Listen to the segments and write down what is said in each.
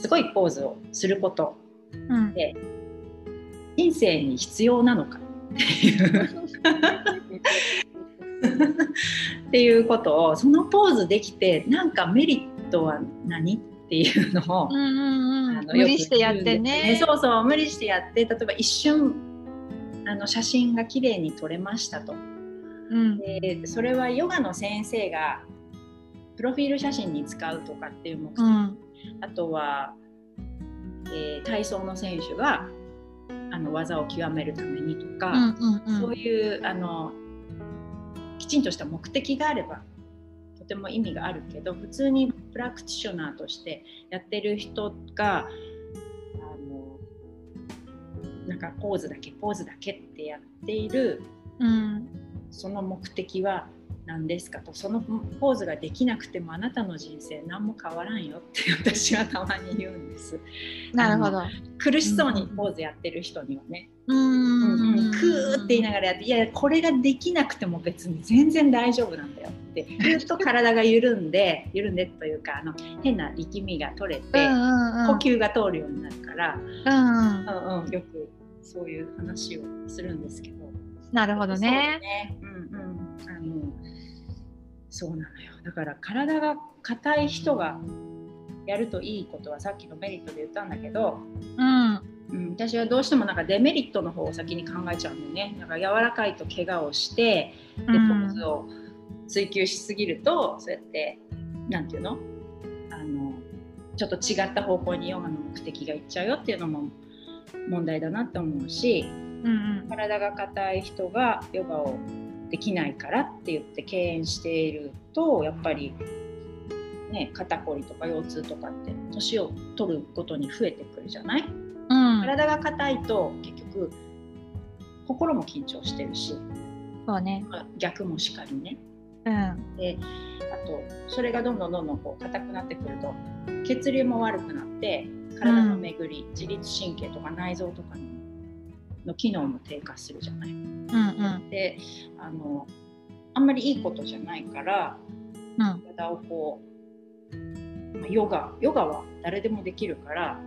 すごいポーズをすることうん。で人生に必要なのか。っていうっていうことをそのポーズできてなんかメリットは何っていうのを、うんうんうん、無理してやってよく言うんです。ね。そうそう無理してやって例えば一瞬あの写真が綺麗に撮れましたと。うん。でそれはヨガの先生がプロフィール写真に使うとかっていう目的、うんあとは、えー体操の選手があの技を極めるためにとうか、んうんうん。そういうあのきちんとした目的があればとても意味があるけど普通にプラクティショナーとしてやってる人があのなんかポーズだけポーズだけってやっているうんその目的は何ですかとそのポーズができなくてもあなたの人生何も変わらんよって私はたまに言うんです。なるほど。苦しそうにポーズやってる人にはね、うん。うんうん、クーって言いながらやっていやこれができなくても別に全然大丈夫なんだよって言うと体が緩んで 緩んでというかあの変な力みが取れて、うんうんうん。呼吸が通るようになるから、うんうん。うんうん、よくそういう話をするんですけど。なるほどね。ね。うんうん。あのそうなのよ。だから体が硬い人がやるといいことはさっきのメリットで言ったんだけど、うんうん、私はどうしてもなんかデメリットの方を先に考えちゃうんだよね。なんか柔らかいと怪我をして、でポうんーズを追求しすぎるとそうやってなんていうの？あのちょっと違った方向にヨガの目的がいっちゃうよっていうのも問題だなって思うし。うんうん。体が硬い人がヨガをできないからって言って敬遠しているとやっぱり、ね、肩こりとか腰痛とかって年を取ることに増えてくるじゃない？うん。体が硬いと結局心も緊張してるしそうね。まあ逆もしかりね。うん。であとそれがどんどんどんどんこう硬くなってくると血流も悪くなって体の巡り、自律神経とか内臓とかの機能も低下するじゃない。うんうんであのあんまりいいことじゃないからうん体をこうまあヨガヨガは誰でもできるから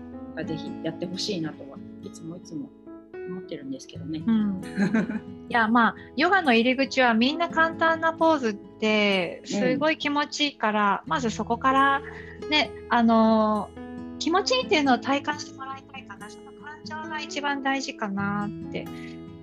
ぜひやってほしいなとはいつもいつも思ってるんですけどね。うん いやまあヨガの入り口はみんな簡単なポーズってすごい気持ちいいから、まずそこからねあのー気持ちいいっていうのを体感してもらいたい情が一番大事かなって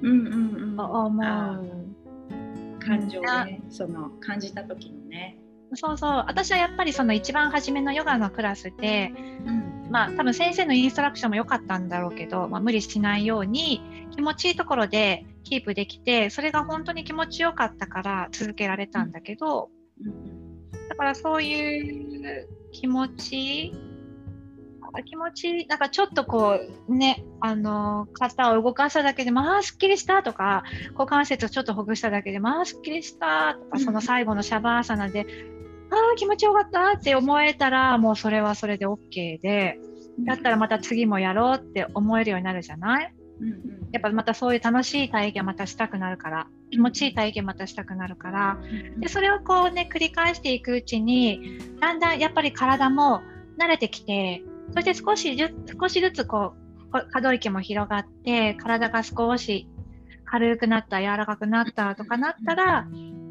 うんうんうん。思あう。感情をねその感じた時のね。そうそう。私はやっぱりその一番初めのヨガのクラスでうん。まあ多分先生のインストラクションも良かったんだろうけど、まあ、無理しないように気持ちいいところでキープできてそれが本当に気持ちよかったから続けられたんだけど、だからそういう気持ちあ気持ちなんかちょっとこうねあの肩を動かしただけでまあすっきりしたとか股関節をちょっとほぐしただけでまあすっきりしたとかうん。その最後のシャバーサナでああ気持ちよかったって思えたらもうそれはそれで OK でだったらまた次もやろうって思えるようになるじゃない？うんうん。やっぱまたそういう楽しい体験またしたくなるから気持ちいい体験またしたくなるからでそれをこうね繰り返していくうちにだんだんやっぱり体も慣れてきてそして少しずつ少しずつこうこ可動域も広がって体が少し軽くなった柔らかくなったとかなったら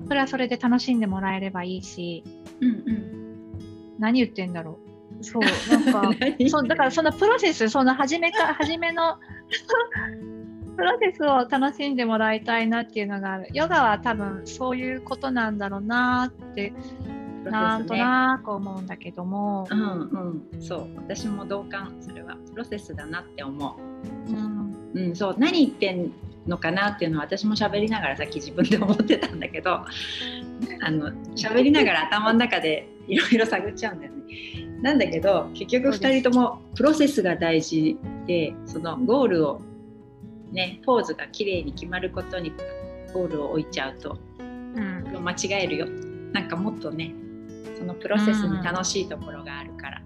それはそれで楽しんでもらえればいいし。うんうん。何言ってんだろう。そうなんか 何？そうだからそのプロセスその初めか 初めの プロセスを楽しんでもらいたいなっていうのがある。ヨガは多分そういうことなんだろうなってなんとなく思うんだけども、うんうん。そう。私も同感それはプロセスだなって思う。うん。うん、そう。何言ってんのかなっていうのは私も喋りながらさっき自分で思ってたんだけど。あの喋りながら頭の中でいろいろ探っちゃうんだよね。なんだけど結局2人ともプロセスが大事でそのゴールをねポーズが綺麗に決まることにゴールを置いちゃうと。うん。間違えるよ。なんかもっとねそのプロセスに楽しいところがあるから。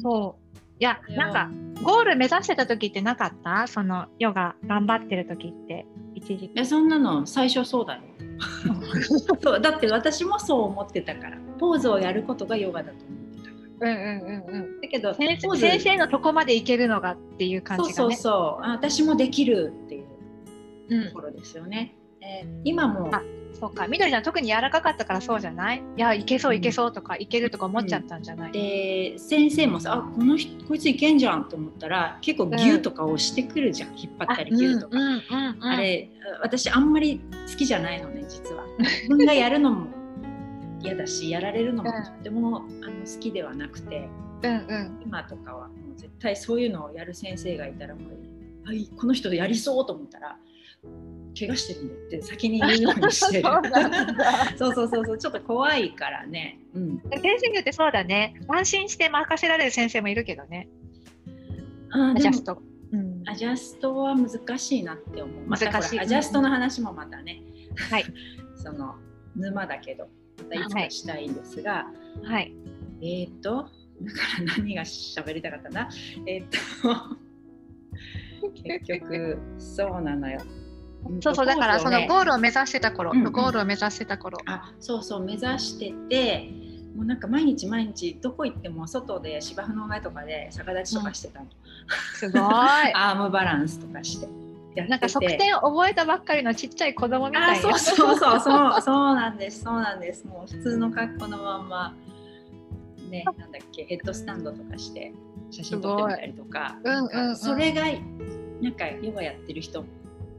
そういやなんかゴール目指してた時ってなかった？そのヨガ頑張ってる時って一時期えそんなの最初そうだよ。そうだって私もそう思ってたからポーズをやることがヨガだと思ってたからうんうんうんうん。だけど先生のとこまでいけるのがっていう感じがね。そうそうそうあ私もできるっていううんところですよね。えー今もあそうか、みどりちゃん特に柔らかかったからそうじゃない？いや、いけそういけそうとか、いけるとか思っちゃったんじゃない、で先生もさあこの人こいついけんじゃんと思ったら結構ギューとか押してくるじゃん、引っ張ったりギューとか。うんうんうんうん、あれ私あんまり好きじゃないのね実は。自分がやるのも嫌だしやられるのもとっても、あの好きではなくて。うんうん。今とかはもう絶対そういうのをやる先生がいたらもうはいこの人やりそうと思ったら怪我してるんだよって先に言うようにしてる そうそうそうそうちょっと怖いからね、うん、先生によってそうだね。安心して任せられる先生もいるけどね。あアジャスト。うん、アジャストは難しいなって思う。難しいアジャストの話もまたね、はい。その沼だけど、またいつかしたいんですが、はい。えっ、と、だから何が喋りたかったな。えっ、と、結局、そうなのよ。ん。そうそう、だからそのゴールを目指してた頃、うんうん。ゴールを目指してた頃。あそうそう目指しててもうなんか毎日毎日どこ行っても外で芝生の上とかで逆立ちとかしてたの、すごい。アームバランスとかして。てて。なんか側転覚えたばっかりのちっちゃい子供みたいな。あそうそうそうそうそうなんですそうなんです。もう普通の格好のまんまねなんだっけヘッドスタンドとかして写真撮ってみたりとか。うんうんうん。それがなんかヨガやってる人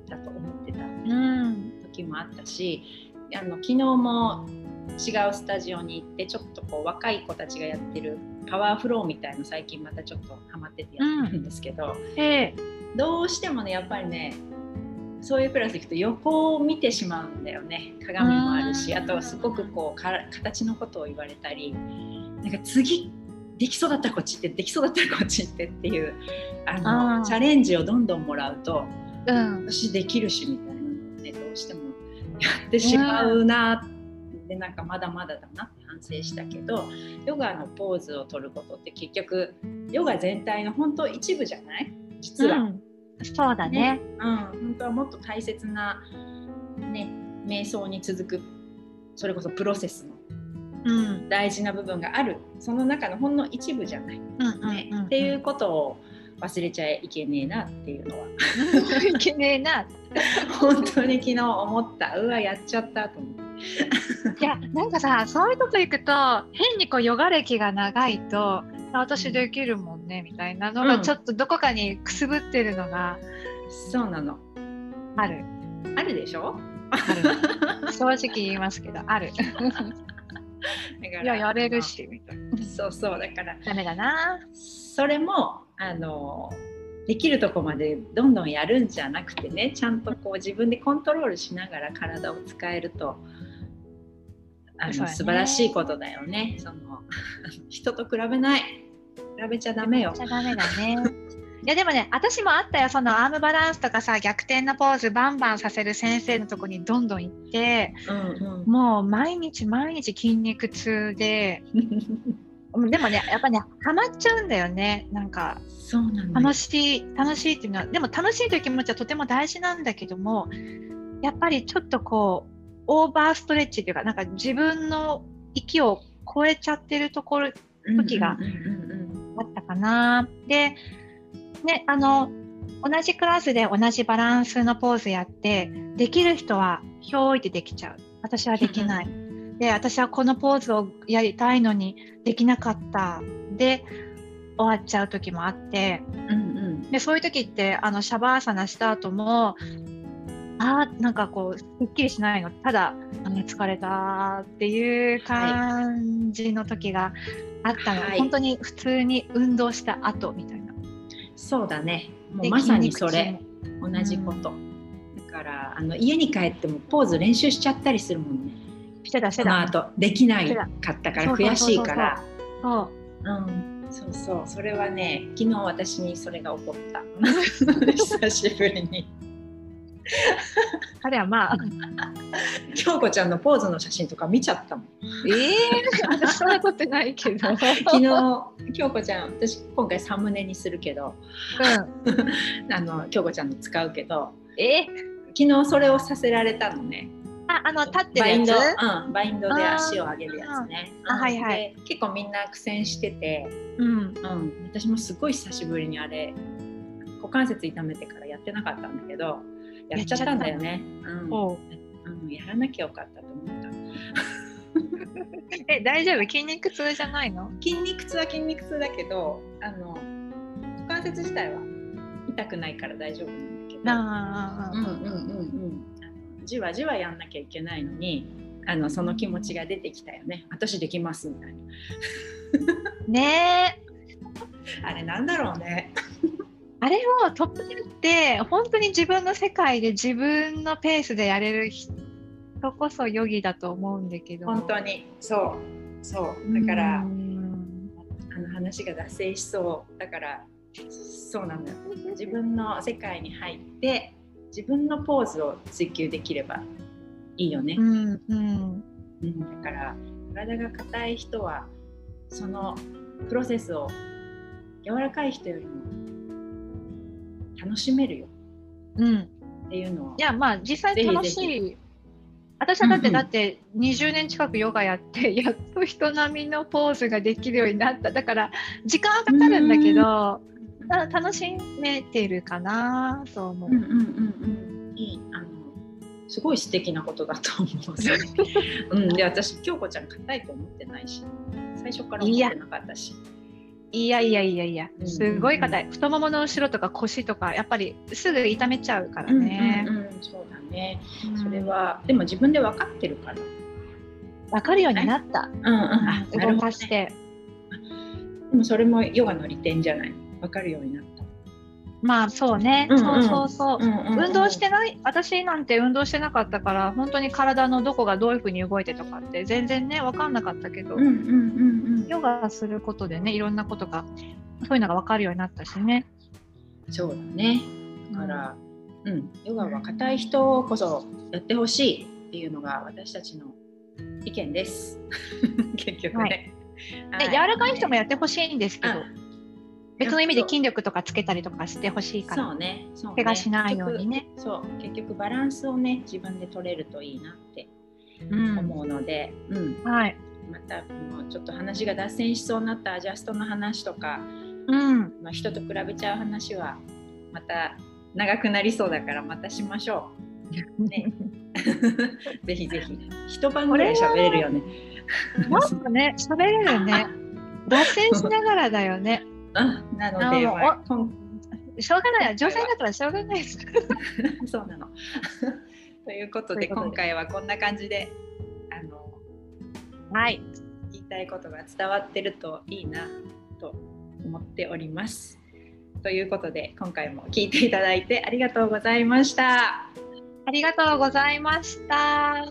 だと思ってたうん。時もあったしあの昨日も違うスタジオに行ってちょっとこう若い子たちがやってるパワーフローみたいの最近またちょっとハマっててやってるんですけど、ええ。どうしてもねやっぱりねそういうクラス行くと横を見てしまうんだよね。鏡もあるしうん。あとはすごくこうか形のことを言われたりなんか次できそうだったらこっち行ってできそうだったらこっち行ってっていうあのチャレンジをどんどんもらうとうん。私できるしみたいなのをねどうしてもやってしまうなでなんかまだまだだなって反省したけどヨガのポーズを取ることって結局ヨガ全体の本当一部じゃない？実は。うんそうだね。うん、本当はもっと大切な、ね、瞑想に続くそれこそプロセスのうん。大事な部分があるその中のほんの一部じゃない、うんうんねうん。っていうことを忘れちゃいけねえなっていうのは。いけねえな。本当に昨日思った。うわやっちゃったと思って。いやなんかさそういうとこ行くと変にこうヨガ歴が長いと私できるもんねみたいなのうん。がちょっとどこかにくすぶってるのがそうなの。ある、あるでしょ？ある。正直言いますけどある。だからいややれるしみたいな。そうそうだから。ダメだな。それもあのできるとこまでどんどんやるんじゃなくてねちゃんとこう自分でコントロールしながら体を使えるとあの、ね。素晴らしいことだよね。その 人と比べない。比べちゃダメよ。じゃダメだね。いやでもね私もあったよ。そのアームバランスとかさ逆転のポーズバンバンさせる先生のとこにどんどん行ってうんもう毎日毎日筋肉痛でうん でもねやっぱねハマっちゃうんだよねなんかそうなの楽しい楽しいっていうのはでも楽しいという気持ちはとても大事なんだけどもやっぱりちょっとこうオーバーストレッチっていうかなんか自分の域を超えちゃってるところ時があったかな。で、ね、あの同じクラスで同じバランスのポーズやってできる人はひょいってできちゃう私はできない。で私はこのポーズをやりたいのにできなかった。で終わっちゃう時もあって。うんうん。でそういう時ってあのシャバーサナした後もあーなんかこうすっきりしないの。ただあの疲れたっていう感じの時があったの、はい。本当に普通に運動した後みたいな。そうだね。もうでまさにそれ。同じこと、だからあの家に帰ってもポーズ練習しちゃったりするもんね。痛してたしてそのた。後できないかったから悔しいから。そう。うんそうそう。それはね昨日私にそれが起こった。久しぶりに。彼はまあ京子ちゃんのポーズの写真とか見ちゃったもん。ええ私そんなことないけど。昨日京子ちゃん私今回サムネにするけど。うん、あの京子ちゃんの使うけど。え？昨日それをさせられたのねあ、あの立ってバインド、るやつ。うん、バインドで足を上げるやつね。あはいはい。で結構みんな苦戦してて、うん。うん、私もすごい久しぶりにあれ股関節痛めてからやってなかったんだけどやっちゃったんだよね。うん。おううん、やらなきゃよかったと思った。え、大丈夫？筋肉痛じゃないの？筋肉痛は筋肉痛だけどあの股関節自体は痛くないから大丈夫なんだけど。あうんうんうんうん、じわじわやんなきゃいけないのにあのその気持ちが出てきたよね。私できますみたいな。ね。え。あれなんだろうね。あれをトップ10って本当に自分の世界で自分のペースでやれる人こそヨギだと思うんだけど。本当に。そう。そう。だからうん。あの話が脱線しそう。だからそうなんだよ。自分の世界に入って自分のポーズを追求できればいいよね、うんうん。うん、だから体が硬い人はそのプロセスを柔らかい人よりも楽しめるよ。うん。っていうのをいやまあ実際楽しい私はだって、うんうんだって20年近くヨガやって やっと人並みのポーズができるようになった。だから時間はかかるんだけどた楽しめてるかなと思う、うんうんうんうん。いいあのすごい素敵なことだと思う。うんで私京子ちゃん硬いと思ってないし最初から思ってなかったし。いやいやいやいやうん。すごい硬い。太ももの後ろとか腰とかやっぱりすぐ痛めちゃうからね、うんうんうんそうだね。うんそれはでも自分で分かってるから。分かるようになった、うんうん。動かして、でもそれもヨガの利点じゃない？分かるようになった。まあそうね、うんうん。そうそうそう、運動してない？私なんて運動してなかったから本当に体のどこがどういうふうに動いてとかって全然ね分かんなかったけど、うんうんうんうん。ヨガすることでねいろんなことがそういうのが分かるようになったしね。そうだね。だから、うん、ヨガは硬い人こそやってほしいっていうのが私たちの意見です。結局ね。で柔らかい人もやってほしいんですけど、うん別の意味で筋力とかつけたりとかしてほしいからそうね。そうね。怪我しないようにね。そう。結局バランスをね自分で取れるといいなってうん。思うので、うん。はい。またもうちょっと話が脱線しそうになったアジャストの話とか、うん、まあ、人と比べちゃう話はまた長くなりそうだからまたしましょう。ね。ぜひぜひ。一晩ぐらい喋れるよね。なんかね喋れるね。脱線しながらだよね。うんなので、まあ今しょうがない女性だからしょうがないです そうなの。ということでということで今回はこんな感じであのはい言いたいことが伝わってるといいなと思っております。ということで今回も聞いていただいてありがとうございました。ありがとうございました。